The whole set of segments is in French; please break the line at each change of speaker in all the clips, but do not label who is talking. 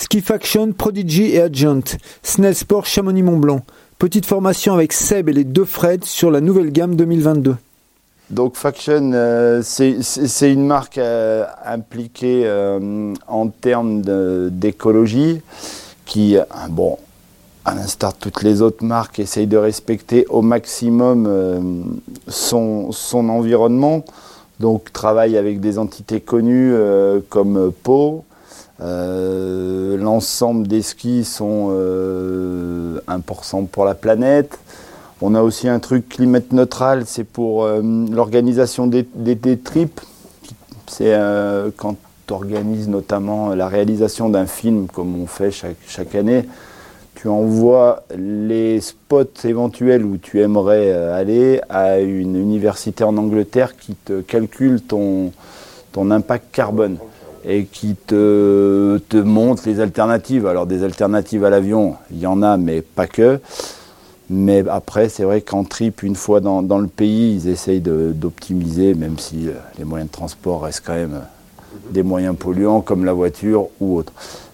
Ski Faction, Prodigy et Adjunct, Snell Sport Chamonix-Mont-Blanc. Petite formation avec Seb et les deux Fred sur la nouvelle gamme 2022.
Donc Faction, euh, c'est une marque euh, impliquée euh, en termes d'écologie qui, bon, à l'instar de toutes les autres marques, essaye de respecter au maximum son, son, environnement. Donc travaille avec des entités connues comme Pau. L'ensemble des skis sont 1% pour la planète. On a aussi un truc climat neutral, c'est pour euh, l'organisation des, des, trips. C'est euh, quand tu organises notamment la réalisation d'un film, comme on fait chaque, année, tu envoies les spots éventuels où tu aimerais euh, aller à une université en Angleterre qui te calcule ton impact carbone et qui te, te montre les alternatives. Alors des alternatives à l'avion, il y en a, mais pas que. Mais après, c'est vrai qu'en trip, une fois dans, le pays, ils essayent d'optimiser, même si euh, les moyens de transport restent quand même euh, des moyens polluants comme la voiture ou autre.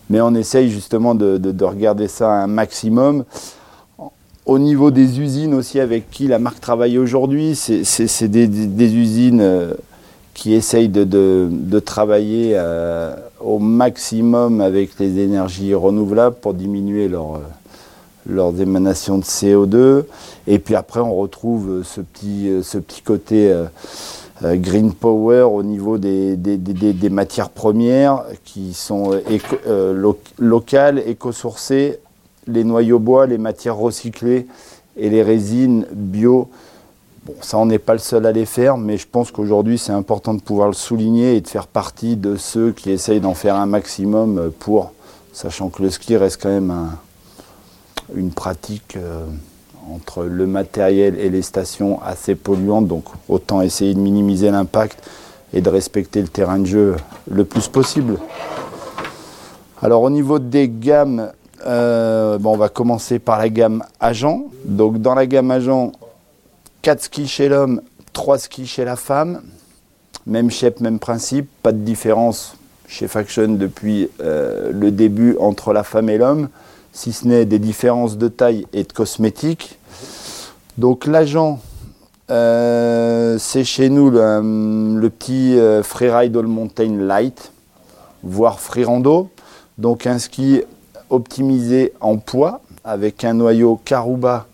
Mais on essaye justement de, regarder ça un maximum. Au niveau des usines aussi avec qui la marque travaille aujourd'hui, c'est des, usines euh, qui essayent de, travailler au maximum avec les énergies renouvelables pour diminuer leur leurs émanations de CO2. Et puis après, on retrouve ce petit, ce petit côté euh, euh, green power au niveau des, des, matières premières qui sont euh, locales, éco-sourcées, les noyaux bois, les matières recyclées et les résines bio. Bon, ça, on n'est pas le seul à les faire, mais je pense qu'aujourd'hui, c'est important de pouvoir le souligner et de faire partie de ceux qui essayent d'en faire un maximum pour, sachant que le ski reste quand même un, une pratique euh, entre le matériel et les stations assez polluantes, donc autant essayer de minimiser l'impact et de respecter le terrain de jeu le plus possible. Alors au niveau des gammes, euh, bon, on va commencer par la gamme agent. Donc dans la gamme agent, 4 skis chez l'homme, 3 skis chez la femme. Même shape, même principe, pas de différence chez Faction depuis euh, le début entre la femme et l'homme si ce n'est des différences de taille et de cosmétiques. Donc l'agent, euh, c'est chez nous le, petit euh, Freeride All Mountain Light, voire Freerando. Donc un ski optimisé en poids avec un noyau Karuba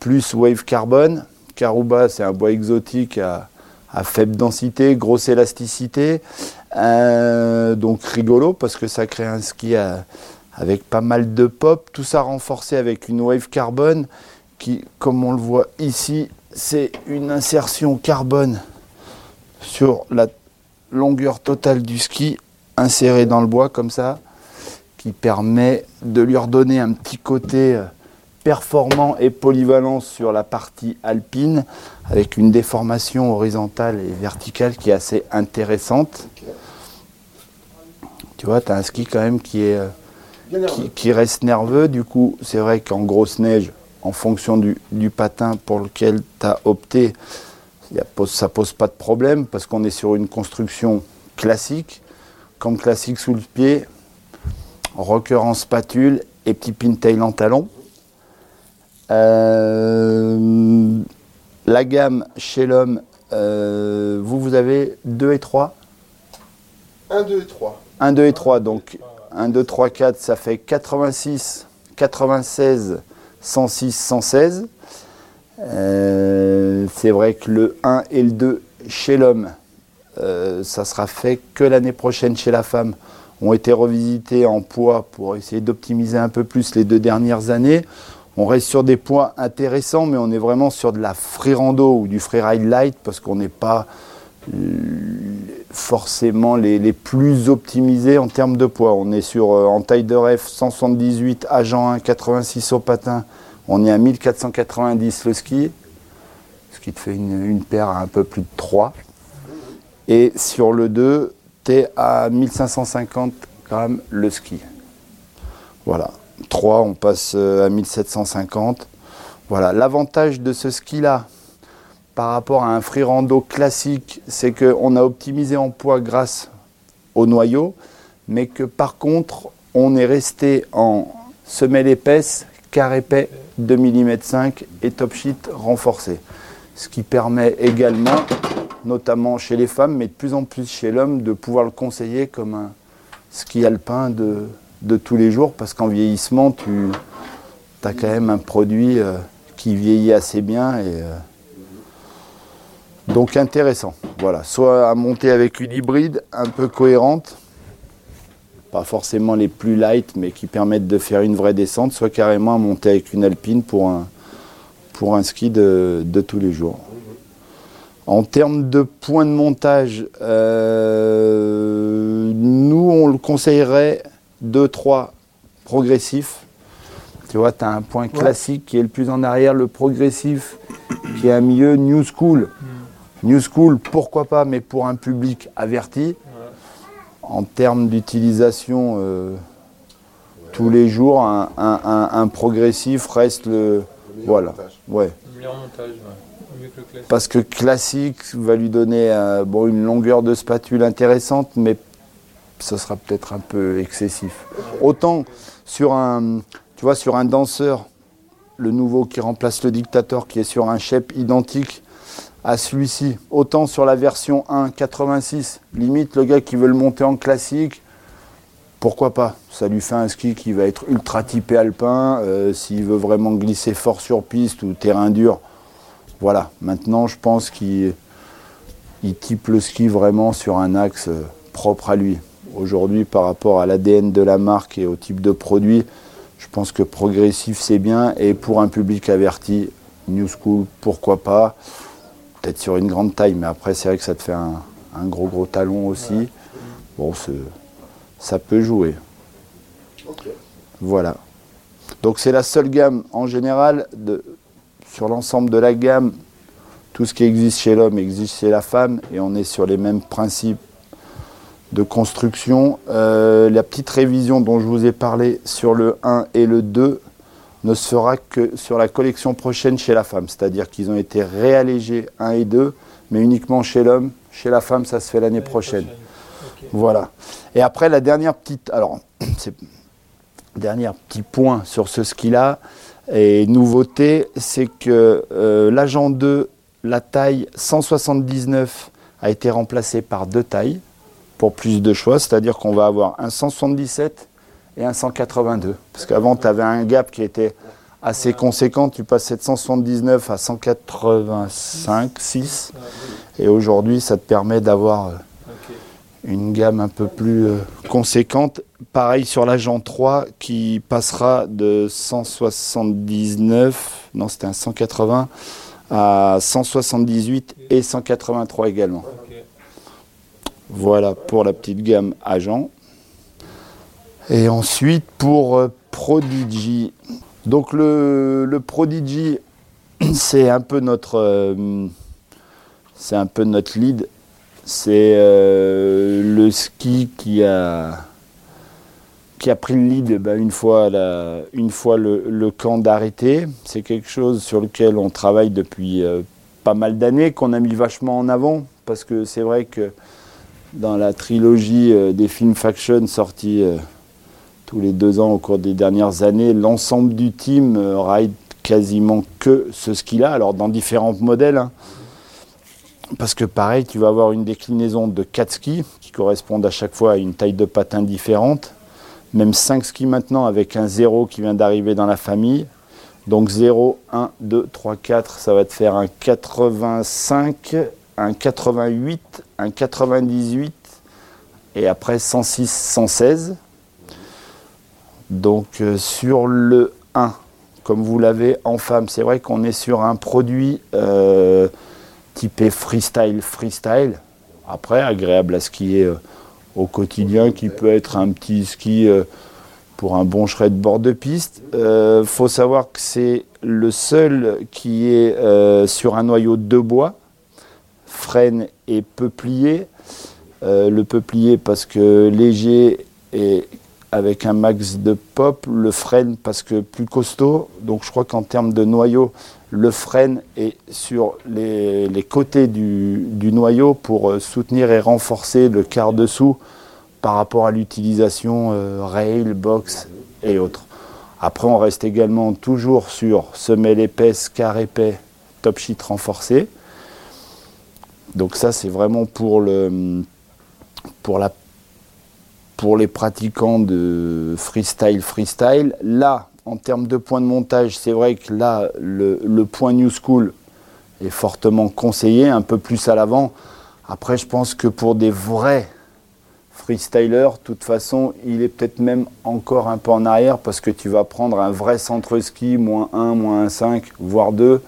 plus Wave Carbon. Karuba, c'est un bois exotique à, faible densité, grosse élasticité. Euh, donc rigolo parce que ça crée un ski avec pas mal de pop, tout ça renforcé avec une wave carbone qui, comme on le voit ici, c'est une insertion carbone sur la longueur totale du ski insérée dans le bois comme ça, qui permet de lui redonner un petit côté euh, performant et polyvalent sur la partie alpine avec une déformation horizontale et verticale qui est assez intéressante. Tu vois, tu as un ski quand même qui est euh, qui, reste nerveux. Du coup, c'est vrai qu'en grosse neige, en fonction du, patin pour lequel tu as opté, ça pose pas de problème parce qu'on est sur une construction classique, comme classique sous le pied, rocker en spatule et petit pintail en talon. Euh, la gamme chez l'homme, euh, vous, vous avez 2 et 3
1, 2 et 3.
1, 2 et 3, donc 1, 2, 3, 4, ça fait 86, 96, 106, 116. c'est vrai que le 1 et le 2 chez l'homme, euh, ça sera fait que l'année prochaine chez la femme, ont été revisités en poids pour essayer d'optimiser un peu plus les deux dernières années. On reste sur des poids intéressants, mais on est vraiment sur de la free rando ou du freeride light parce qu'on n'est pas forcément les, plus optimisés en termes de poids. On est sur euh, en taille de ref 178 agent 1, 86 au patin. On est à 1490 le ski, ce qui te fait une, paire à un peu plus de 3. Et sur le 2, tu es à 1550 grammes le ski. Voilà. 3, on passe euh, à 1750. Voilà. L'avantage de ce ski-là, par rapport à un free rando classique, c'est qu'on a optimisé en poids grâce au noyau, mais que par contre, on est resté en semelle épaisse, quart épais, 2 mm 5 et top sheet renforcé. Ce qui permet également, notamment chez les femmes, mais de plus en plus chez l'homme, de pouvoir le conseiller comme un ski alpin de, de tous les jours, parce qu'en vieillissement, tu as quand même un produit euh, qui vieillit assez bien. Et, euh, donc intéressant. Voilà, soit à monter avec une hybride un peu cohérente, pas forcément les plus light, mais qui permettent de faire une vraie descente, soit carrément à monter avec une alpine pour un, pour un ski de, tous les jours. En termes de points de montage, euh, nous on le conseillerait 2-3 progressifs. Tu vois, tu as un point classique qui est le plus en arrière, le progressif qui est un milieu new school. Hmm. New school, pourquoi pas, mais pour un public averti. En termes d'utilisation euh, tous les jours, un, progressif reste le. voilà. Ouais. montage, Parce que classique va lui donner euh, bon, une longueur de spatule intéressante, mais ce sera peut-être un peu excessif. Autant sur un, tu vois, sur un danseur, le nouveau qui remplace le dictateur, qui est sur un shape identique à celui-ci, autant sur la version 1.86, limite le gars qui veut le monter en classique, pourquoi pas? Ça lui fait un ski qui va être ultra typé alpin, euh, s'il veut vraiment glisser fort sur piste ou terrain dur. Voilà, maintenant je pense qu'il type le ski vraiment sur un axe euh, propre à lui. Aujourd'hui, par rapport à l'ADN de la marque et au type de produit, je pense que progressif c'est bien et pour un public averti, New School, pourquoi pas? Peut-être sur une grande taille, mais après, c'est vrai que ça te fait un, gros, gros talon aussi. Bon, ça peut jouer. Voilà. Donc, c'est la seule gamme en général, de, sur l'ensemble de la gamme, tout ce qui existe chez l'homme existe chez la femme, et on est sur les mêmes principes de construction. Euh, la petite révision dont je vous ai parlé sur le 1 et le 2, ne se fera que sur la collection prochaine chez la femme. C'est-à-dire qu'ils ont été réallégés 1 et 2, mais uniquement chez l'homme. Chez la femme, ça se fait l'année prochaine. Voilà. Et après, la dernière petite. Alors, c'est. Dernier petit point sur ce ski-là et nouveauté, c'est que euh, l'agent 2, la taille 179 a été remplacée par deux tailles pour plus de choix, c'est-à-dire qu'on va avoir un 177 et un 182. Parce qu'avant, tu avais un gap qui était assez conséquent. Tu passais de 179 à 185, 6. Et aujourd'hui, ça te permet d'avoir euh, une gamme un peu plus euh, conséquente. Pareil sur l'agent 3 qui passera de 179, non c'était un 180, à 178 et 183 également. Voilà pour la petite gamme agent. Et ensuite pour euh, Prodigy. Donc le, Prodigy, c'est un peu notre euh, c'est un peu notre lead. C'est euh, le ski qui a qui a pris le lead ben, une fois, une fois le, camp d'arrêté. C'est quelque chose sur lequel on travaille depuis pas mal d'années, qu'on a mis vachement en avant, parce que c'est vrai que dans la trilogie des films Faction sortis tous les deux ans au cours des dernières années, l'ensemble du team euh, ride quasiment que ce ski-là, alors dans différents modèles. Hein. Parce que pareil, tu vas avoir une déclinaison de 4 skis qui correspondent à chaque fois à une taille de patin différente. Même 5 skis maintenant avec un 0 qui vient d'arriver dans la famille. Donc 0, 1, 2, 3, 4, ça va te faire un 85, un 88, un 98 et après 106, 116. Donc euh, sur le 1, comme vous l'avez en femme, c'est vrai qu'on est sur un produit euh, typé freestyle, freestyle. Après, agréable à skier euh, au quotidien, qui peut être un petit ski pour un bon shred bord de piste. Il faut savoir que c'est le seul qui est sur un noyau de bois, frêne et peuplier. le peuplier parce que léger et avec un max de pop, le freine parce que plus costaud. Donc je crois qu'en termes de noyau, le freine est sur les, côtés du, noyau pour euh, soutenir et renforcer le quart dessous par rapport à l'utilisation rail, box et autres. Après, on reste également toujours sur semelle épaisse, car épais, top sheet renforcé. Donc ça, c'est vraiment pour, le, pour, la, pour les pratiquants de freestyle, freestyle. Là, en termes de points de montage, c'est vrai que là, le, point New School est fortement conseillé, un peu plus à l'avant. Après, je pense que pour des vrais freestylers, de toute façon, il est peut-être même encore un peu en arrière parce que tu vas prendre un vrai centre ski, moins 1, moins 1,5, voire 2,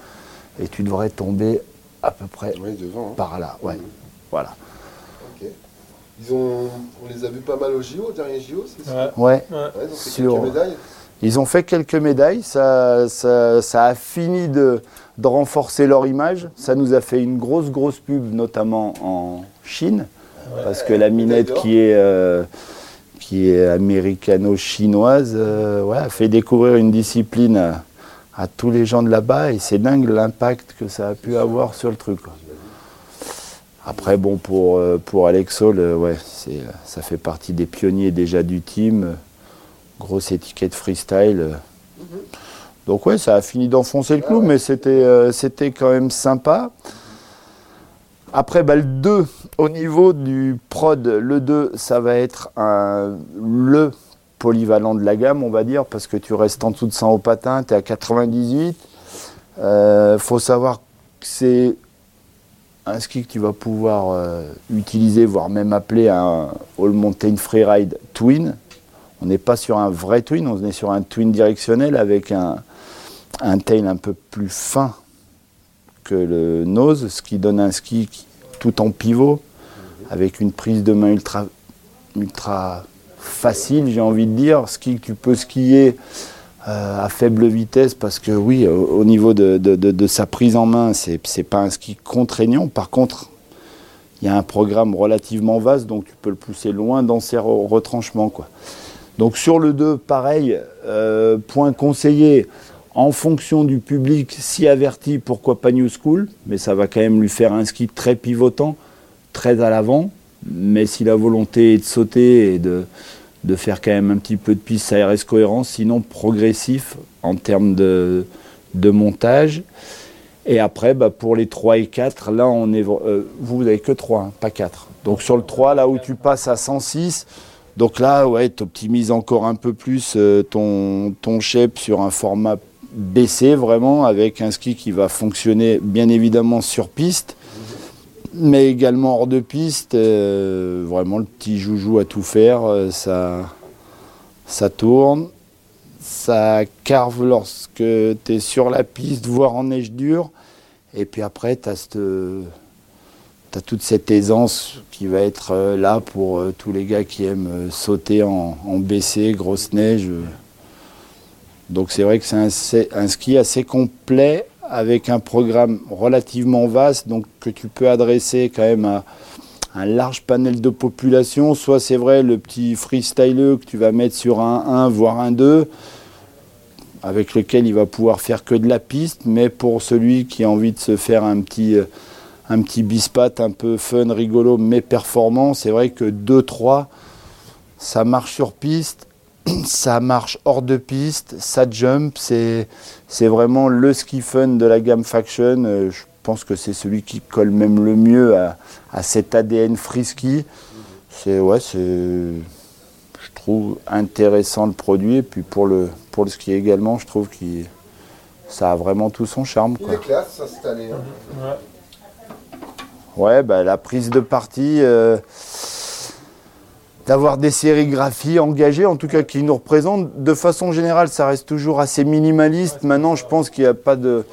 et tu devrais tomber à peu près
devant, hein.
par là. Ouais. Voilà.
Ils ont, on les a vus pas mal au JO, au dernier JO, c'est
ça Ouais.
Sur... médailles.
Ils ont fait quelques médailles, ça, ça, a fini de, de, renforcer leur image. Ça nous a fait une grosse, grosse pub, notamment en Chine, parce que la minette qui est, euh, qui est américano-chinoise euh, ouais, a fait découvrir une discipline à tous les gens de là-bas et c'est dingue l'impact que ça a pu avoir sur le truc. Après, bon, pour, euh, pour Alexol, ouais, ça fait partie des pionniers déjà du team. Grosse étiquette freestyle. Donc, ouais, ça a fini d'enfoncer le clou, mais c'était, euh, quand même sympa. Après, bah, le 2, au niveau du prod, le 2, ça va être un, le polyvalent de la gamme, on va dire, parce que tu restes en dessous de 100 au patin, tu es à 98. Il euh, faut savoir que c'est un ski que tu vas pouvoir euh, utiliser, voire même appeler un All Mountain Freeride Twin. On n'est pas sur un vrai twin, on est sur un twin directionnel avec un, un tail un peu plus fin que le nose, ce qui donne un ski tout en pivot, avec une prise de main ultra, ultra facile, j'ai envie de dire. Ski, tu peux skier euh, à faible vitesse parce que oui, au, niveau de, sa prise en main, c'est n'est pas un ski contraignant. Par contre, il y a un programme relativement vaste, donc tu peux le pousser loin dans ses retranchements. Quoi. Donc sur le 2, pareil, euh, point conseillé, en fonction du public, si averti, pourquoi pas New School, mais ça va quand même lui faire un ski très pivotant, très à l'avant, mais si la volonté est de sauter et de, de faire quand même un petit peu de piste, ça reste cohérent, sinon progressif en termes de, de montage. Et après, bah, pour les 3 et 4, là, on est, euh, vous n'avez que 3, hein, pas 4. Donc sur le 3, là où tu passes à 106, donc là, ouais, tu optimises encore un peu plus euh, ton, ton shape sur un format baissé, vraiment, avec un ski qui va fonctionner bien évidemment sur piste, mais également hors de piste. Euh, vraiment le petit joujou à tout faire, euh, ça, ça tourne, ça carve lorsque tu es sur la piste, voire en neige dure. Et puis après, tu as, toute cette aisance qui va être euh, là pour tous les gars qui aiment sauter en, en BC, grosse neige. Donc c'est vrai que c'est un, ski assez complet avec un programme relativement vaste, donc que tu peux adresser quand même à un large panel de population. Soit c'est vrai le petit freestyler que tu vas mettre sur un 1 voire un 2, avec lequel il va pouvoir faire que de la piste, mais pour celui qui a envie de se faire un petit, euh, un petit bispat un peu fun, rigolo, mais performant, c'est vrai que 2-3, ça marche sur piste ça marche hors de piste, ça jump, c'est vraiment le ski fun de la gamme Faction. Euh, je pense que c'est celui qui colle même le mieux à, cet ADN frisky. C'est ouais, c'est je trouve intéressant le produit et puis pour le pour le ski également, je trouve que ça a vraiment tout son charme.
Il est classe ça cette année. Hein.
Ouais. bah, la prise de partie. Euh, d'avoir des sérigraphies engagées, en tout cas qui nous représentent. De façon générale, ça reste toujours assez minimaliste. Maintenant, je pense qu'il n'y a pas de,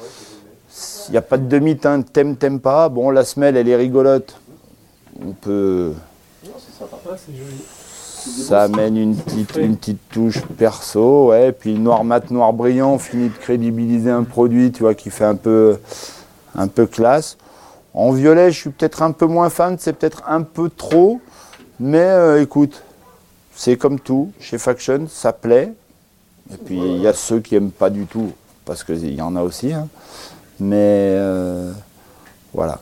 il a pas de demi-teinte, t'aimes, t'aimes pas. Bon, la semelle, elle est rigolote. On peut. Ça amène une petite, une petite touche perso, ouais. Puis noir mat, noir brillant, finit de crédibiliser un produit, tu vois, qui fait un peu, un peu classe. En violet, je suis peut-être un peu moins fan, c'est peut-être un peu trop. Mais euh, écoute, c'est comme tout, chez Faction, ça plaît. Et puis il y a ceux qui n'aiment pas du tout, parce qu'il y en a aussi. Hein. Mais euh, voilà.